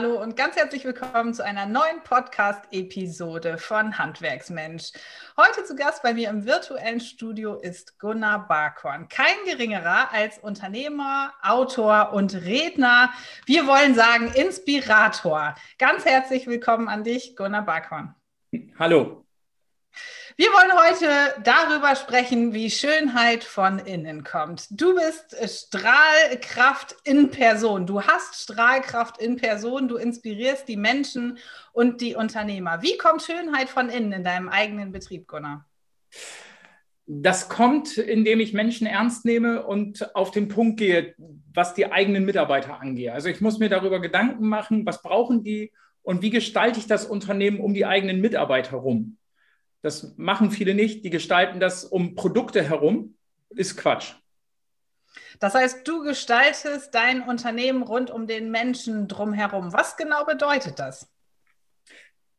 Hallo und ganz herzlich willkommen zu einer neuen Podcast-Episode von Handwerksmensch. Heute zu Gast bei mir im virtuellen Studio ist Gunnar Barkhorn. Kein geringerer als Unternehmer, Autor und Redner. Wir wollen sagen Inspirator. Ganz herzlich willkommen an dich, Gunnar Barkhorn. Hallo. Wir wollen heute darüber sprechen, wie Schönheit von innen kommt. Du bist Strahlkraft in Person. Du hast Strahlkraft in Person. Du inspirierst die Menschen und die Unternehmer. Wie kommt Schönheit von innen in deinem eigenen Betrieb, Gunnar? Das kommt, indem ich Menschen ernst nehme und auf den Punkt gehe, was die eigenen Mitarbeiter angeht. Also ich muss mir darüber Gedanken machen, was brauchen die und wie gestalte ich das Unternehmen um die eigenen Mitarbeiter herum. Das machen viele nicht. Die gestalten das um Produkte herum. Ist Quatsch. Das heißt, du gestaltest dein Unternehmen rund um den Menschen drumherum. Was genau bedeutet das?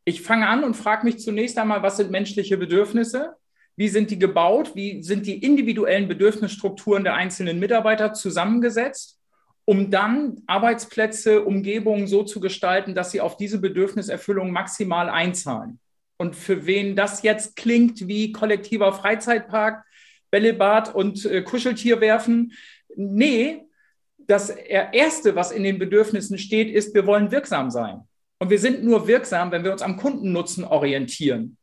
Ich fange an und frage mich zunächst einmal, was sind menschliche Bedürfnisse? Wie sind die gebaut? Wie sind die individuellen Bedürfnisstrukturen der einzelnen Mitarbeiter zusammengesetzt? um dann Arbeitsplätze, Umgebungen so zu gestalten, dass sie auf diese Bedürfniserfüllung maximal einzahlen. Und für wen das jetzt klingt wie kollektiver Freizeitpark, Bällebad und äh, Kuscheltier werfen, nee, das Erste, was in den Bedürfnissen steht, ist, wir wollen wirksam sein. Und wir sind nur wirksam, wenn wir uns am Kundennutzen orientieren.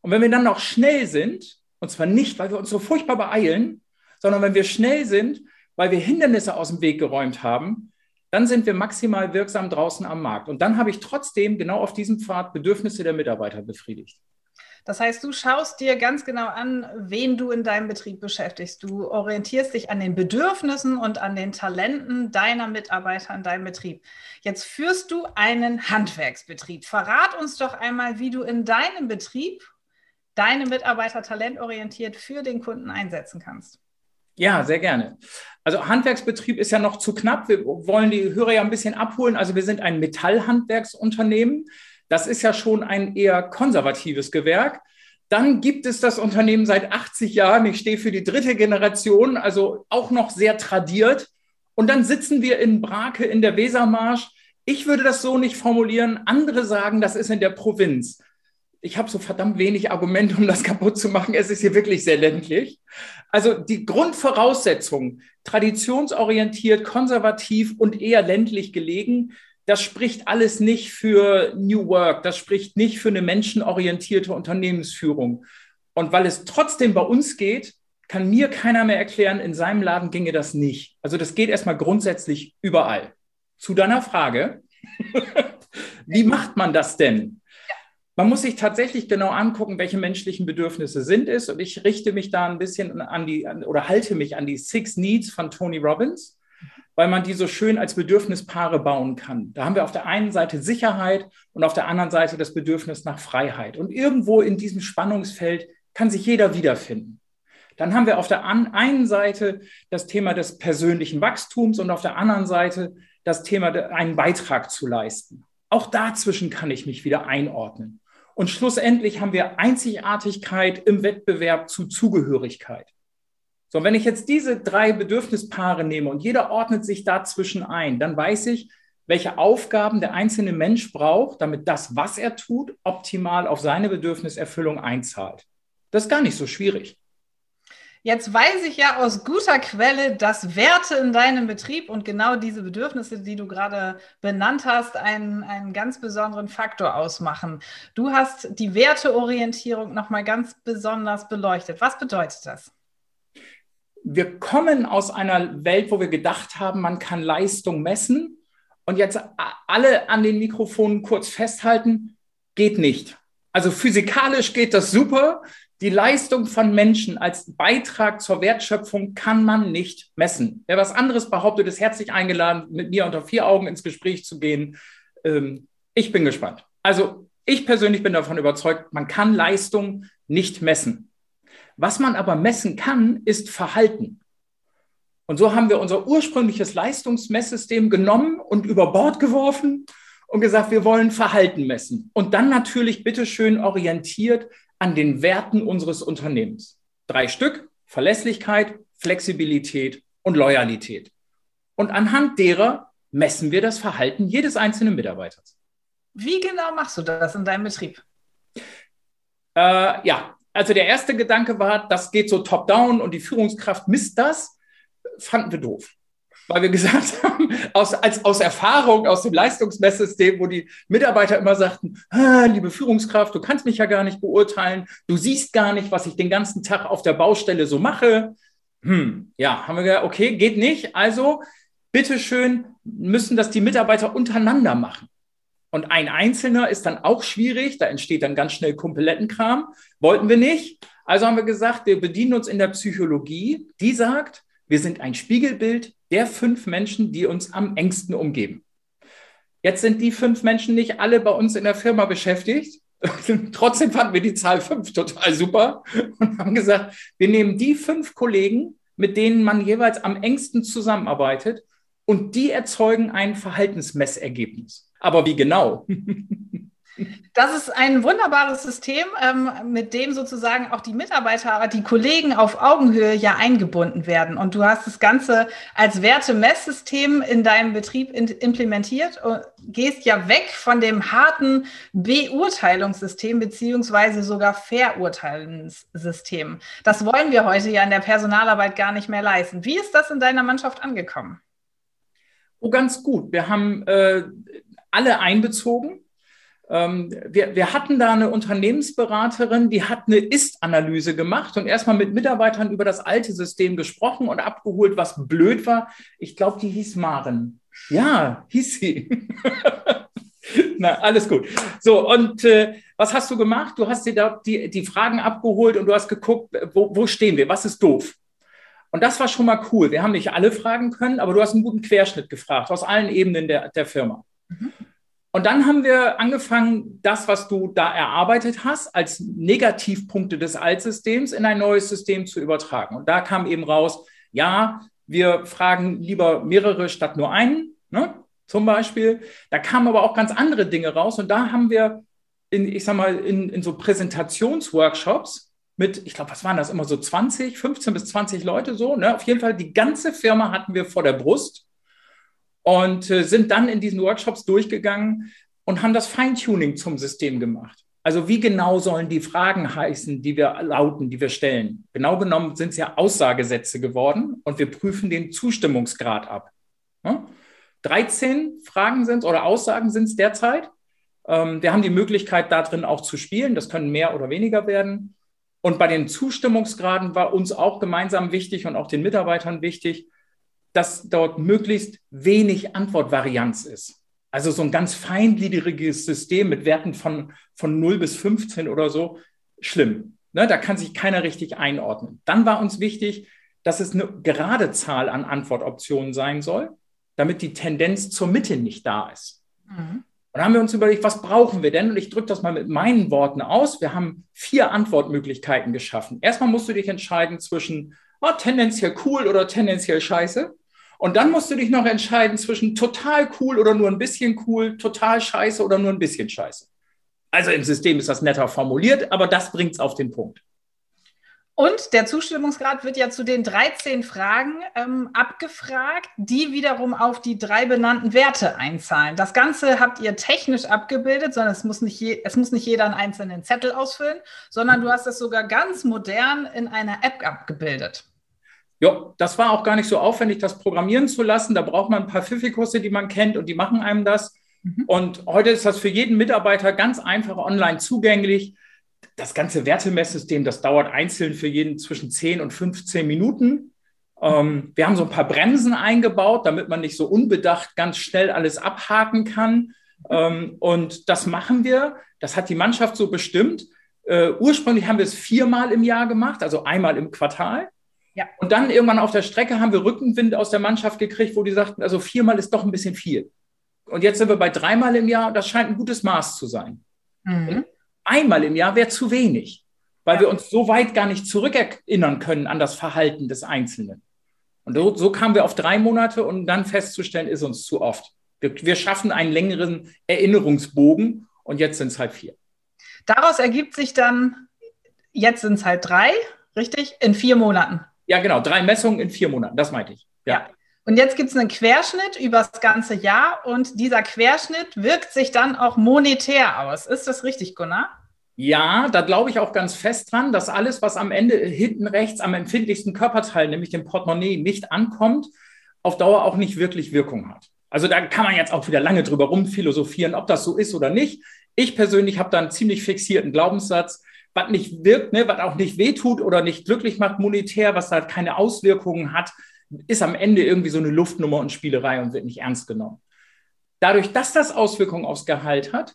Und wenn wir dann noch schnell sind, und zwar nicht, weil wir uns so furchtbar beeilen, sondern wenn wir schnell sind, weil wir Hindernisse aus dem Weg geräumt haben, dann sind wir maximal wirksam draußen am Markt. Und dann habe ich trotzdem genau auf diesem Pfad Bedürfnisse der Mitarbeiter befriedigt. Das heißt, du schaust dir ganz genau an, wen du in deinem Betrieb beschäftigst. Du orientierst dich an den Bedürfnissen und an den Talenten deiner Mitarbeiter in deinem Betrieb. Jetzt führst du einen Handwerksbetrieb. Verrat uns doch einmal, wie du in deinem Betrieb deine Mitarbeiter talentorientiert für den Kunden einsetzen kannst. Ja, sehr gerne. Also Handwerksbetrieb ist ja noch zu knapp. Wir wollen die Hörer ja ein bisschen abholen. Also wir sind ein Metallhandwerksunternehmen. Das ist ja schon ein eher konservatives Gewerk. Dann gibt es das Unternehmen seit 80 Jahren. Ich stehe für die dritte Generation, also auch noch sehr tradiert. Und dann sitzen wir in Brake in der Wesermarsch. Ich würde das so nicht formulieren. Andere sagen, das ist in der Provinz ich habe so verdammt wenig Argumente, um das kaputt zu machen. Es ist hier wirklich sehr ländlich. Also die Grundvoraussetzung, traditionsorientiert, konservativ und eher ländlich gelegen, das spricht alles nicht für New Work, das spricht nicht für eine menschenorientierte Unternehmensführung. Und weil es trotzdem bei uns geht, kann mir keiner mehr erklären, in seinem Laden ginge das nicht. Also das geht erstmal grundsätzlich überall. Zu deiner Frage, wie macht man das denn? Man muss sich tatsächlich genau angucken, welche menschlichen Bedürfnisse sind es. Und ich richte mich da ein bisschen an die oder halte mich an die Six Needs von Tony Robbins, weil man die so schön als Bedürfnispaare bauen kann. Da haben wir auf der einen Seite Sicherheit und auf der anderen Seite das Bedürfnis nach Freiheit. Und irgendwo in diesem Spannungsfeld kann sich jeder wiederfinden. Dann haben wir auf der einen Seite das Thema des persönlichen Wachstums und auf der anderen Seite das Thema, einen Beitrag zu leisten. Auch dazwischen kann ich mich wieder einordnen. Und schlussendlich haben wir Einzigartigkeit im Wettbewerb zu Zugehörigkeit. So, wenn ich jetzt diese drei Bedürfnispaare nehme und jeder ordnet sich dazwischen ein, dann weiß ich, welche Aufgaben der einzelne Mensch braucht, damit das, was er tut, optimal auf seine Bedürfniserfüllung einzahlt. Das ist gar nicht so schwierig. Jetzt weiß ich ja aus guter Quelle, dass Werte in deinem Betrieb und genau diese Bedürfnisse, die du gerade benannt hast, einen, einen ganz besonderen Faktor ausmachen. Du hast die Werteorientierung nochmal ganz besonders beleuchtet. Was bedeutet das? Wir kommen aus einer Welt, wo wir gedacht haben, man kann Leistung messen. Und jetzt alle an den Mikrofonen kurz festhalten, geht nicht. Also physikalisch geht das super. Die Leistung von Menschen als Beitrag zur Wertschöpfung kann man nicht messen. Wer was anderes behauptet, ist herzlich eingeladen, mit mir unter vier Augen ins Gespräch zu gehen. Ähm, ich bin gespannt. Also ich persönlich bin davon überzeugt, man kann Leistung nicht messen. Was man aber messen kann, ist Verhalten. Und so haben wir unser ursprüngliches Leistungsmesssystem genommen und über Bord geworfen und gesagt, wir wollen Verhalten messen. Und dann natürlich bitteschön orientiert an den Werten unseres Unternehmens. Drei Stück, Verlässlichkeit, Flexibilität und Loyalität. Und anhand derer messen wir das Verhalten jedes einzelnen Mitarbeiters. Wie genau machst du das in deinem Betrieb? Äh, ja, also der erste Gedanke war, das geht so top-down und die Führungskraft misst das. Fanden wir doof. Weil wir gesagt haben, aus, als, aus Erfahrung aus dem Leistungsmesssystem, wo die Mitarbeiter immer sagten, ah, liebe Führungskraft, du kannst mich ja gar nicht beurteilen, du siehst gar nicht, was ich den ganzen Tag auf der Baustelle so mache. Hm, ja, haben wir gesagt, okay, geht nicht. Also, bitteschön, müssen das die Mitarbeiter untereinander machen. Und ein Einzelner ist dann auch schwierig, da entsteht dann ganz schnell Kumpelettenkram. Wollten wir nicht. Also haben wir gesagt, wir bedienen uns in der Psychologie, die sagt, wir sind ein Spiegelbild der fünf Menschen, die uns am engsten umgeben. Jetzt sind die fünf Menschen nicht alle bei uns in der Firma beschäftigt. Trotzdem fanden wir die Zahl fünf total super und haben gesagt, wir nehmen die fünf Kollegen, mit denen man jeweils am engsten zusammenarbeitet und die erzeugen ein Verhaltensmessergebnis. Aber wie genau? Das ist ein wunderbares System, ähm, mit dem sozusagen auch die Mitarbeiter, die Kollegen auf Augenhöhe ja eingebunden werden. Und du hast das Ganze als Wertemesssystem in deinem Betrieb implementiert und gehst ja weg von dem harten Beurteilungssystem beziehungsweise sogar Verurteilungssystem. Das wollen wir heute ja in der Personalarbeit gar nicht mehr leisten. Wie ist das in deiner Mannschaft angekommen? Oh, ganz gut. Wir haben äh, alle einbezogen. Ähm, wir, wir hatten da eine Unternehmensberaterin, die hat eine Ist-Analyse gemacht und erstmal mit Mitarbeitern über das alte System gesprochen und abgeholt, was blöd war. Ich glaube, die hieß Maren. Ja, hieß sie. Na, alles gut. So, und äh, was hast du gemacht? Du hast dir da die, die Fragen abgeholt und du hast geguckt, wo, wo stehen wir? Was ist doof? Und das war schon mal cool. Wir haben nicht alle fragen können, aber du hast einen guten Querschnitt gefragt aus allen Ebenen der, der Firma. Mhm. Und dann haben wir angefangen, das, was du da erarbeitet hast, als Negativpunkte des Altsystems in ein neues System zu übertragen. Und da kam eben raus, ja, wir fragen lieber mehrere statt nur einen, ne, zum Beispiel. Da kamen aber auch ganz andere Dinge raus. Und da haben wir in, ich sag mal, in, in so Präsentationsworkshops mit, ich glaube, was waren das immer so 20, 15 bis 20 Leute so, ne? Auf jeden Fall die ganze Firma hatten wir vor der Brust und äh, sind dann in diesen Workshops durchgegangen und haben das Feintuning zum System gemacht. Also wie genau sollen die Fragen heißen, die wir lauten, die wir stellen? Genau genommen sind es ja Aussagesätze geworden und wir prüfen den Zustimmungsgrad ab. Ja? 13 Fragen sind oder Aussagen sind es derzeit. Ähm, wir haben die Möglichkeit, da drin auch zu spielen. Das können mehr oder weniger werden. Und bei den Zustimmungsgraden war uns auch gemeinsam wichtig und auch den Mitarbeitern wichtig, dass dort möglichst wenig Antwortvarianz ist. Also so ein ganz feingliedriges System mit Werten von, von 0 bis 15 oder so, schlimm. Ne, da kann sich keiner richtig einordnen. Dann war uns wichtig, dass es eine gerade Zahl an Antwortoptionen sein soll, damit die Tendenz zur Mitte nicht da ist. Mhm. Und haben wir uns überlegt, was brauchen wir denn? Und ich drücke das mal mit meinen Worten aus. Wir haben vier Antwortmöglichkeiten geschaffen. Erstmal musst du dich entscheiden zwischen oh, tendenziell cool oder tendenziell scheiße. Und dann musst du dich noch entscheiden zwischen total cool oder nur ein bisschen cool, total scheiße oder nur ein bisschen scheiße. Also im System ist das netter formuliert, aber das bringt es auf den Punkt. Und der Zustimmungsgrad wird ja zu den 13 Fragen ähm, abgefragt, die wiederum auf die drei benannten Werte einzahlen. Das Ganze habt ihr technisch abgebildet, sondern es muss nicht, je, es muss nicht jeder einen einzelnen Zettel ausfüllen, sondern du hast es sogar ganz modern in einer App abgebildet. Ja, das war auch gar nicht so aufwendig, das programmieren zu lassen. Da braucht man ein paar Pfiffikusse, die man kennt und die machen einem das. Mhm. Und heute ist das für jeden Mitarbeiter ganz einfach online zugänglich. Das ganze Wertemesssystem, das dauert einzeln für jeden zwischen 10 und 15 Minuten. Ähm, wir haben so ein paar Bremsen eingebaut, damit man nicht so unbedacht ganz schnell alles abhaken kann. Ähm, und das machen wir. Das hat die Mannschaft so bestimmt. Äh, ursprünglich haben wir es viermal im Jahr gemacht, also einmal im Quartal. Ja. Und dann irgendwann auf der Strecke haben wir Rückenwind aus der Mannschaft gekriegt, wo die sagten, also viermal ist doch ein bisschen viel. Und jetzt sind wir bei dreimal im Jahr und das scheint ein gutes Maß zu sein. Mhm. Einmal im Jahr wäre zu wenig, weil ja. wir uns so weit gar nicht zurückerinnern können an das Verhalten des Einzelnen. Und so, so kamen wir auf drei Monate und dann festzustellen, ist uns zu oft. Wir, wir schaffen einen längeren Erinnerungsbogen und jetzt sind es halt vier. Daraus ergibt sich dann, jetzt sind es halt drei, richtig? In vier Monaten. Ja, genau. Drei Messungen in vier Monaten, das meinte ich. Ja. ja. Und jetzt gibt es einen Querschnitt über das ganze Jahr und dieser Querschnitt wirkt sich dann auch monetär aus. Ist das richtig, Gunnar? Ja, da glaube ich auch ganz fest dran, dass alles, was am Ende hinten rechts am empfindlichsten Körperteil, nämlich dem Portemonnaie, nicht ankommt, auf Dauer auch nicht wirklich Wirkung hat. Also da kann man jetzt auch wieder lange drüber rumphilosophieren, ob das so ist oder nicht. Ich persönlich habe da einen ziemlich fixierten Glaubenssatz, was nicht wirkt, ne, was auch nicht wehtut oder nicht glücklich macht monetär, was da keine Auswirkungen hat, ist am Ende irgendwie so eine Luftnummer und Spielerei und wird nicht ernst genommen. Dadurch, dass das Auswirkungen aufs Gehalt hat,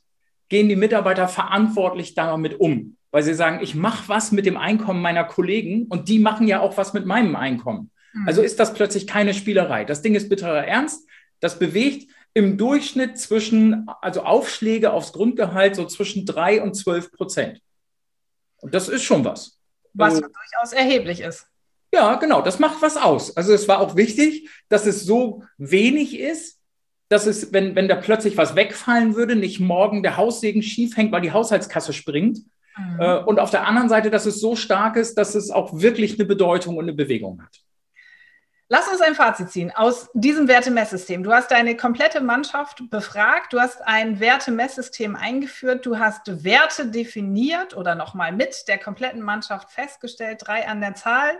gehen die Mitarbeiter verantwortlich damit um, weil sie sagen, ich mache was mit dem Einkommen meiner Kollegen und die machen ja auch was mit meinem Einkommen. Mhm. Also ist das plötzlich keine Spielerei. Das Ding ist bitterer Ernst. Das bewegt im Durchschnitt zwischen, also Aufschläge aufs Grundgehalt so zwischen drei und zwölf Prozent. Und das ist schon was. Was also, durchaus erheblich ist. Ja, genau, das macht was aus. Also es war auch wichtig, dass es so wenig ist, dass es, wenn, wenn da plötzlich was wegfallen würde, nicht morgen der Haussegen schief hängt, weil die Haushaltskasse springt. Mhm. Äh, und auf der anderen Seite, dass es so stark ist, dass es auch wirklich eine Bedeutung und eine Bewegung hat. Lass uns ein Fazit ziehen aus diesem Wertemesssystem. Du hast deine komplette Mannschaft befragt, du hast ein Wertemesssystem eingeführt, du hast Werte definiert oder nochmal mit der kompletten Mannschaft festgestellt, drei an der Zahl.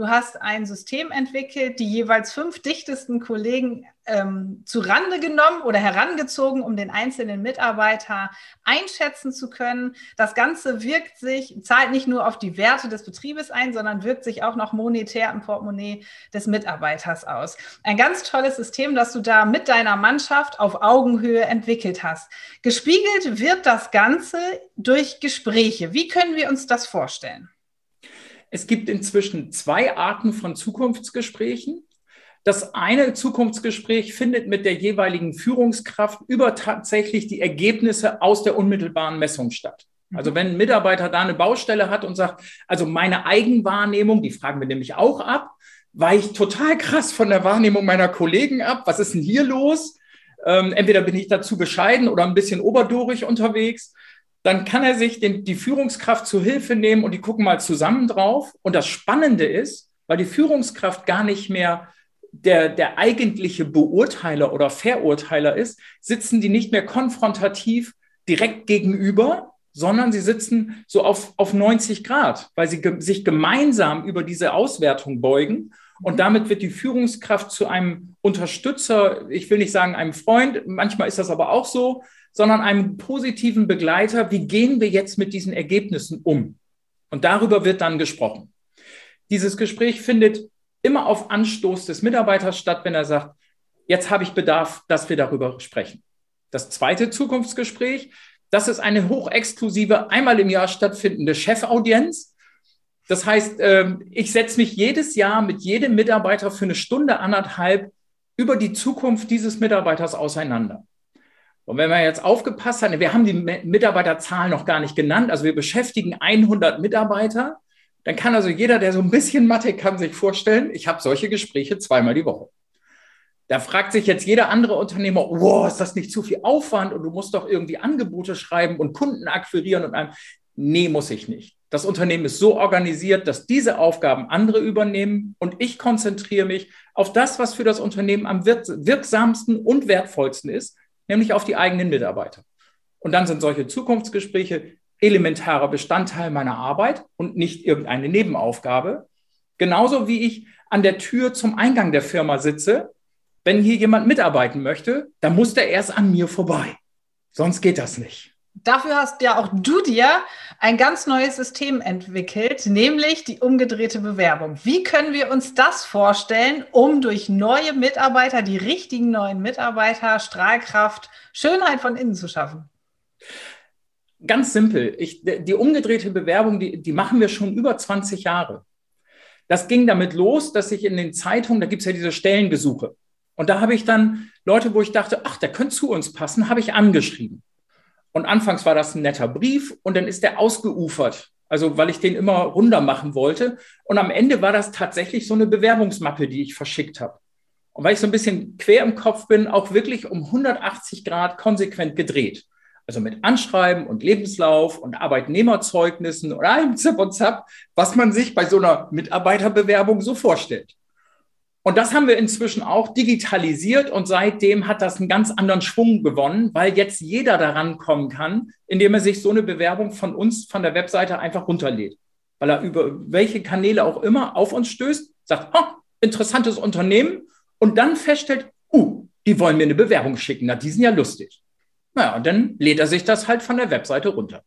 Du hast ein System entwickelt, die jeweils fünf dichtesten Kollegen ähm, zu Rande genommen oder herangezogen, um den einzelnen Mitarbeiter einschätzen zu können. Das Ganze wirkt sich, zahlt nicht nur auf die Werte des Betriebes ein, sondern wirkt sich auch noch monetär im Portemonnaie des Mitarbeiters aus. Ein ganz tolles System, das du da mit deiner Mannschaft auf Augenhöhe entwickelt hast. Gespiegelt wird das Ganze durch Gespräche. Wie können wir uns das vorstellen? Es gibt inzwischen zwei Arten von Zukunftsgesprächen. Das eine Zukunftsgespräch findet mit der jeweiligen Führungskraft über tatsächlich die Ergebnisse aus der unmittelbaren Messung statt. Also wenn ein Mitarbeiter da eine Baustelle hat und sagt, also meine Eigenwahrnehmung, die fragen wir nämlich auch ab, weicht total krass von der Wahrnehmung meiner Kollegen ab. Was ist denn hier los? Ähm, entweder bin ich dazu bescheiden oder ein bisschen oberdorig unterwegs dann kann er sich den, die Führungskraft zu Hilfe nehmen und die gucken mal zusammen drauf. Und das Spannende ist, weil die Führungskraft gar nicht mehr der, der eigentliche Beurteiler oder Verurteiler ist, sitzen die nicht mehr konfrontativ direkt gegenüber, sondern sie sitzen so auf, auf 90 Grad, weil sie ge sich gemeinsam über diese Auswertung beugen. Und damit wird die Führungskraft zu einem Unterstützer, ich will nicht sagen einem Freund, manchmal ist das aber auch so, sondern einem positiven Begleiter, wie gehen wir jetzt mit diesen Ergebnissen um? Und darüber wird dann gesprochen. Dieses Gespräch findet immer auf Anstoß des Mitarbeiters statt, wenn er sagt, jetzt habe ich Bedarf, dass wir darüber sprechen. Das zweite Zukunftsgespräch, das ist eine hochexklusive, einmal im Jahr stattfindende Chefaudienz. Das heißt, ähm, ich setze mich jedes Jahr mit jedem Mitarbeiter für eine Stunde, anderthalb über die Zukunft dieses Mitarbeiters auseinander. Und wenn man jetzt aufgepasst hat, wir haben die Mitarbeiterzahl noch gar nicht genannt, also wir beschäftigen 100 Mitarbeiter, dann kann also jeder, der so ein bisschen Mathe kann, sich vorstellen, ich habe solche Gespräche zweimal die Woche. Da fragt sich jetzt jeder andere Unternehmer, wow, ist das nicht zu viel Aufwand und du musst doch irgendwie Angebote schreiben und Kunden akquirieren und einem. Nee, muss ich nicht. Das Unternehmen ist so organisiert, dass diese Aufgaben andere übernehmen und ich konzentriere mich auf das, was für das Unternehmen am wirksamsten und wertvollsten ist, nämlich auf die eigenen Mitarbeiter. Und dann sind solche Zukunftsgespräche elementarer Bestandteil meiner Arbeit und nicht irgendeine Nebenaufgabe. Genauso wie ich an der Tür zum Eingang der Firma sitze. Wenn hier jemand mitarbeiten möchte, dann muss der erst an mir vorbei. Sonst geht das nicht. Dafür hast ja auch du dir ein ganz neues System entwickelt, nämlich die umgedrehte Bewerbung. Wie können wir uns das vorstellen, um durch neue Mitarbeiter, die richtigen neuen Mitarbeiter, Strahlkraft, Schönheit von innen zu schaffen? Ganz simpel. Ich, die umgedrehte Bewerbung, die, die machen wir schon über 20 Jahre. Das ging damit los, dass ich in den Zeitungen, da gibt es ja diese Stellengesuche. Und da habe ich dann Leute, wo ich dachte, ach, der könnte zu uns passen, habe ich angeschrieben. Und anfangs war das ein netter Brief und dann ist der ausgeufert. Also, weil ich den immer runder machen wollte. Und am Ende war das tatsächlich so eine Bewerbungsmappe, die ich verschickt habe. Und weil ich so ein bisschen quer im Kopf bin, auch wirklich um 180 Grad konsequent gedreht. Also mit Anschreiben und Lebenslauf und Arbeitnehmerzeugnissen und allem Zip und Zap, was man sich bei so einer Mitarbeiterbewerbung so vorstellt. Und das haben wir inzwischen auch digitalisiert und seitdem hat das einen ganz anderen Schwung gewonnen, weil jetzt jeder daran kommen kann, indem er sich so eine Bewerbung von uns, von der Webseite einfach runterlädt. Weil er über welche Kanäle auch immer auf uns stößt, sagt, oh, interessantes Unternehmen und dann feststellt, uh, die wollen mir eine Bewerbung schicken, na, die sind ja lustig. Naja, und dann lädt er sich das halt von der Webseite runter.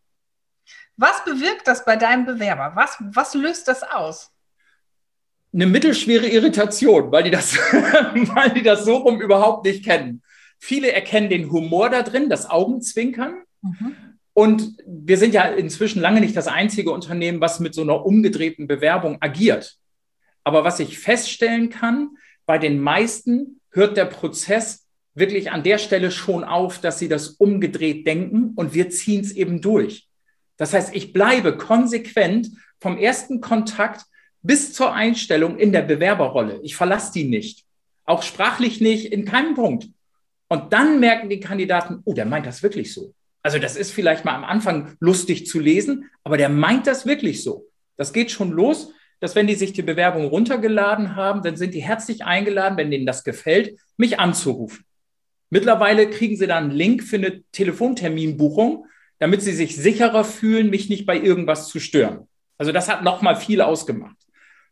Was bewirkt das bei deinem Bewerber? Was, was löst das aus? Eine mittelschwere Irritation, weil die das, weil die das so rum überhaupt nicht kennen. Viele erkennen den Humor da drin, das Augenzwinkern. Mhm. Und wir sind ja inzwischen lange nicht das einzige Unternehmen, was mit so einer umgedrehten Bewerbung agiert. Aber was ich feststellen kann, bei den meisten hört der Prozess wirklich an der Stelle schon auf, dass sie das umgedreht denken und wir ziehen es eben durch. Das heißt, ich bleibe konsequent vom ersten Kontakt bis zur Einstellung in der Bewerberrolle. Ich verlasse die nicht. Auch sprachlich nicht, in keinem Punkt. Und dann merken die Kandidaten, oh, der meint das wirklich so. Also das ist vielleicht mal am Anfang lustig zu lesen, aber der meint das wirklich so. Das geht schon los, dass wenn die sich die Bewerbung runtergeladen haben, dann sind die herzlich eingeladen, wenn denen das gefällt, mich anzurufen. Mittlerweile kriegen sie dann einen Link für eine Telefonterminbuchung, damit sie sich sicherer fühlen, mich nicht bei irgendwas zu stören. Also das hat nochmal viel ausgemacht.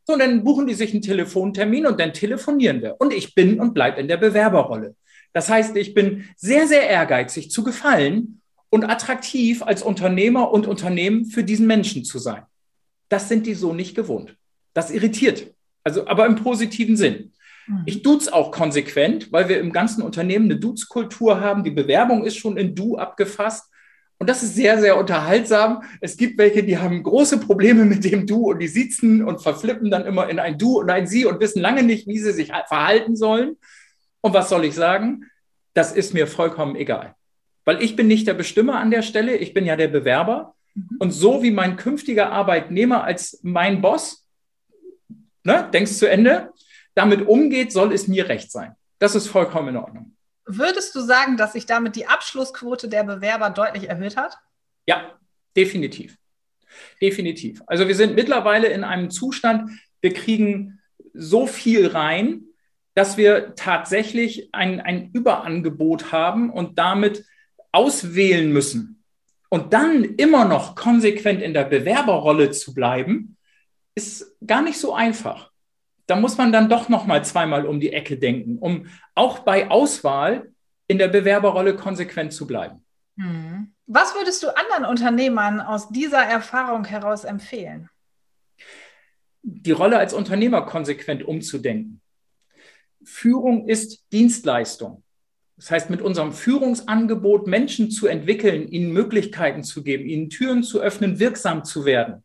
So, und dann buchen die sich einen Telefontermin und dann telefonieren wir. Und ich bin und bleibe in der Bewerberrolle. Das heißt, ich bin sehr, sehr ehrgeizig zu gefallen und attraktiv als Unternehmer und Unternehmen für diesen Menschen zu sein. Das sind die so nicht gewohnt. Das irritiert. Also, aber im positiven Sinn. Mhm. Ich duze auch konsequent, weil wir im ganzen Unternehmen eine Duze-Kultur haben. Die Bewerbung ist schon in Du abgefasst. Und das ist sehr, sehr unterhaltsam. Es gibt welche, die haben große Probleme mit dem Du und die sitzen und verflippen dann immer in ein Du und ein Sie und wissen lange nicht, wie sie sich verhalten sollen. Und was soll ich sagen? Das ist mir vollkommen egal. Weil ich bin nicht der Bestimmer an der Stelle, ich bin ja der Bewerber. Mhm. Und so wie mein künftiger Arbeitnehmer als mein Boss, ne, denkst zu Ende, damit umgeht, soll es mir recht sein. Das ist vollkommen in Ordnung. Würdest du sagen, dass sich damit die Abschlussquote der Bewerber deutlich erhöht hat? Ja, definitiv. Definitiv. Also wir sind mittlerweile in einem Zustand, wir kriegen so viel rein, dass wir tatsächlich ein, ein Überangebot haben und damit auswählen müssen. Und dann immer noch konsequent in der Bewerberrolle zu bleiben, ist gar nicht so einfach da muss man dann doch noch mal zweimal um die Ecke denken, um auch bei Auswahl in der Bewerberrolle konsequent zu bleiben. Hm. Was würdest du anderen Unternehmern aus dieser Erfahrung heraus empfehlen? Die Rolle als Unternehmer konsequent umzudenken. Führung ist Dienstleistung. Das heißt, mit unserem Führungsangebot Menschen zu entwickeln, ihnen Möglichkeiten zu geben, ihnen Türen zu öffnen, wirksam zu werden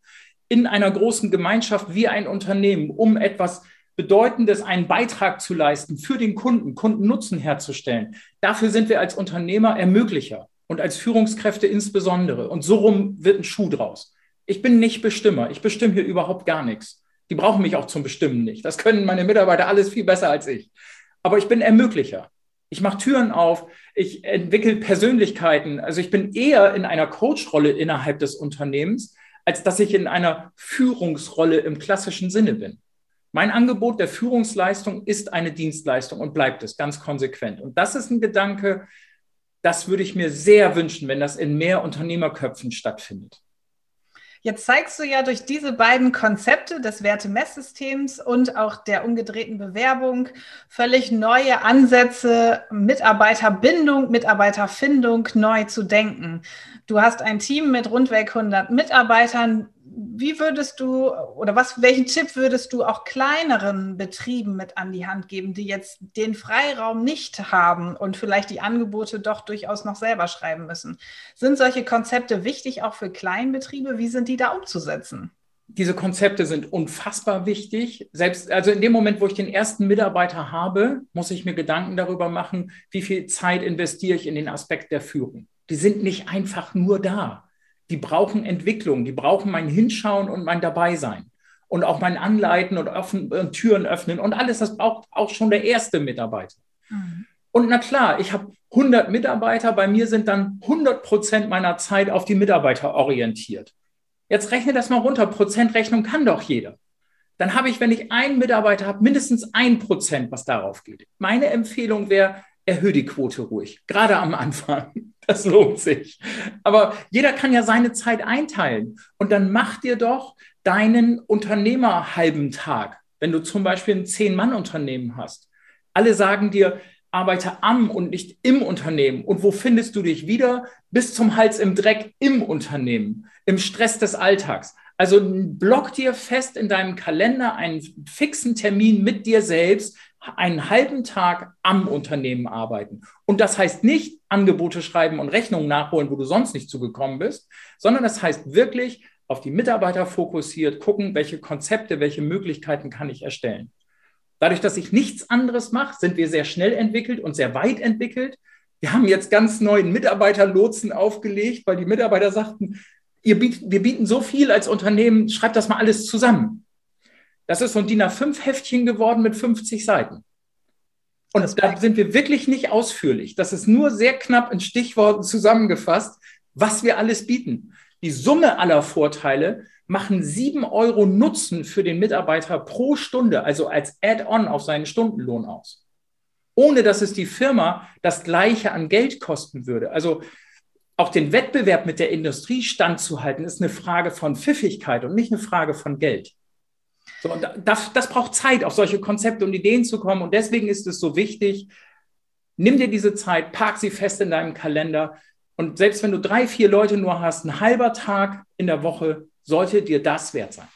in einer großen Gemeinschaft wie ein Unternehmen, um etwas Bedeutendes einen Beitrag zu leisten für den Kunden, Kundennutzen herzustellen. Dafür sind wir als Unternehmer Ermöglicher und als Führungskräfte insbesondere. Und so rum wird ein Schuh draus. Ich bin nicht Bestimmer. Ich bestimme hier überhaupt gar nichts. Die brauchen mich auch zum Bestimmen nicht. Das können meine Mitarbeiter alles viel besser als ich. Aber ich bin Ermöglicher. Ich mache Türen auf. Ich entwickle Persönlichkeiten. Also ich bin eher in einer Coach-Rolle innerhalb des Unternehmens, als dass ich in einer Führungsrolle im klassischen Sinne bin. Mein Angebot der Führungsleistung ist eine Dienstleistung und bleibt es ganz konsequent. Und das ist ein Gedanke, das würde ich mir sehr wünschen, wenn das in mehr Unternehmerköpfen stattfindet. Jetzt zeigst du ja durch diese beiden Konzepte des Wertemesssystems und auch der umgedrehten Bewerbung völlig neue Ansätze, Mitarbeiterbindung, Mitarbeiterfindung neu zu denken. Du hast ein Team mit rundweg 100 Mitarbeitern wie würdest du oder was, welchen Tipp würdest du auch kleineren Betrieben mit an die Hand geben, die jetzt den Freiraum nicht haben und vielleicht die Angebote doch durchaus noch selber schreiben müssen? Sind solche Konzepte wichtig auch für Kleinbetriebe? Wie sind die da umzusetzen? Diese Konzepte sind unfassbar wichtig. Selbst, also in dem Moment, wo ich den ersten Mitarbeiter habe, muss ich mir Gedanken darüber machen, wie viel Zeit investiere ich in den Aspekt der Führung. Die sind nicht einfach nur da die brauchen Entwicklung, die brauchen mein Hinschauen und mein Dabeisein. und auch mein Anleiten und, öffnen, und Türen öffnen und alles, das braucht auch schon der erste Mitarbeiter. Mhm. Und na klar, ich habe 100 Mitarbeiter, bei mir sind dann 100 Prozent meiner Zeit auf die Mitarbeiter orientiert. Jetzt rechne das mal runter, Prozentrechnung kann doch jeder. Dann habe ich, wenn ich einen Mitarbeiter habe, mindestens ein Prozent, was darauf geht. Meine Empfehlung wäre, erhöhe die Quote ruhig, gerade am Anfang. Das lohnt sich. Aber jeder kann ja seine Zeit einteilen. Und dann mach dir doch deinen Unternehmer halben Tag. Wenn du zum Beispiel ein Zehn-Mann-Unternehmen hast. Alle sagen dir, arbeite am und nicht im Unternehmen. Und wo findest du dich wieder? Bis zum Hals im Dreck im Unternehmen, im Stress des Alltags. Also block dir fest in deinem Kalender einen fixen Termin mit dir selbst, einen halben Tag am Unternehmen arbeiten. Und das heißt nicht Angebote schreiben und Rechnungen nachholen, wo du sonst nicht zugekommen bist, sondern das heißt wirklich auf die Mitarbeiter fokussiert, gucken, welche Konzepte, welche Möglichkeiten kann ich erstellen. Dadurch, dass ich nichts anderes mache, sind wir sehr schnell entwickelt und sehr weit entwickelt. Wir haben jetzt ganz neuen Mitarbeiterlotsen aufgelegt, weil die Mitarbeiter sagten, ihr biet, wir bieten so viel als Unternehmen, schreibt das mal alles zusammen. Das ist so ein DIN A5-Heftchen geworden mit 50 Seiten. Und da sind wir wirklich nicht ausführlich. Das ist nur sehr knapp in Stichworten zusammengefasst, was wir alles bieten. Die Summe aller Vorteile machen sieben Euro Nutzen für den Mitarbeiter pro Stunde, also als Add-on auf seinen Stundenlohn aus. Ohne dass es die Firma das Gleiche an Geld kosten würde. Also auch den Wettbewerb mit der Industrie standzuhalten, ist eine Frage von Pfiffigkeit und nicht eine Frage von Geld. So, und das, das braucht Zeit, auf solche Konzepte und Ideen zu kommen. Und deswegen ist es so wichtig, nimm dir diese Zeit, park sie fest in deinem Kalender. Und selbst wenn du drei, vier Leute nur hast, ein halber Tag in der Woche sollte dir das wert sein.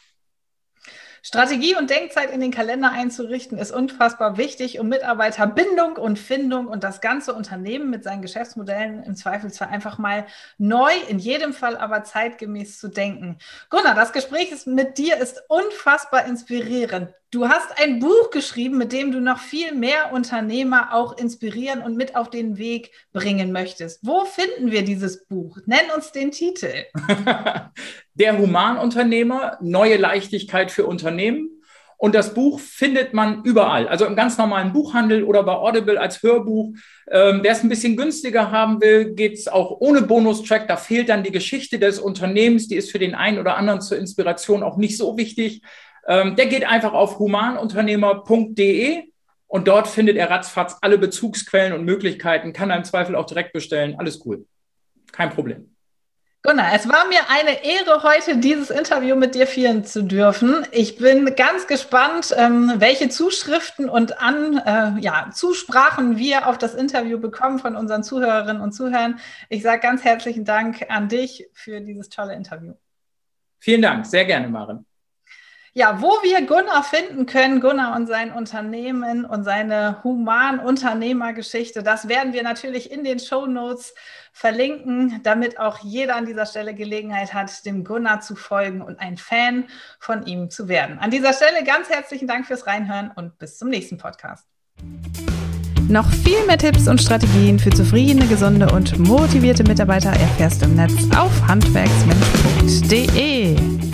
Strategie und Denkzeit in den Kalender einzurichten ist unfassbar wichtig, um Mitarbeiterbindung und Findung und das ganze Unternehmen mit seinen Geschäftsmodellen im Zweifelsfall einfach mal neu, in jedem Fall aber zeitgemäß zu denken. Gunnar, das Gespräch mit dir ist unfassbar inspirierend. Du hast ein Buch geschrieben, mit dem du noch viel mehr Unternehmer auch inspirieren und mit auf den Weg bringen möchtest. Wo finden wir dieses Buch? Nenn uns den Titel. Der Humanunternehmer, neue Leichtigkeit für Unternehmen. Und das Buch findet man überall, also im ganz normalen Buchhandel oder bei Audible als Hörbuch. Ähm, wer es ein bisschen günstiger haben will, geht es auch ohne Bonustrack. Da fehlt dann die Geschichte des Unternehmens, die ist für den einen oder anderen zur Inspiration auch nicht so wichtig. Ähm, der geht einfach auf humanunternehmer.de und dort findet er ratzfatz alle Bezugsquellen und Möglichkeiten, kann er im Zweifel auch direkt bestellen. Alles cool. Kein Problem. Gunnar, es war mir eine Ehre, heute dieses Interview mit dir führen zu dürfen. Ich bin ganz gespannt, ähm, welche Zuschriften und an, äh, ja, Zusprachen wir auf das Interview bekommen von unseren Zuhörerinnen und Zuhörern. Ich sage ganz herzlichen Dank an dich für dieses tolle Interview. Vielen Dank, sehr gerne, Maren. Ja, wo wir Gunnar finden können, Gunnar und sein Unternehmen und seine Human-Unternehmergeschichte, das werden wir natürlich in den Show Notes verlinken, damit auch jeder an dieser Stelle Gelegenheit hat, dem Gunnar zu folgen und ein Fan von ihm zu werden. An dieser Stelle ganz herzlichen Dank fürs Reinhören und bis zum nächsten Podcast. Noch viel mehr Tipps und Strategien für zufriedene, gesunde und motivierte Mitarbeiter erfährst du im Netz auf handwerksmensch.de.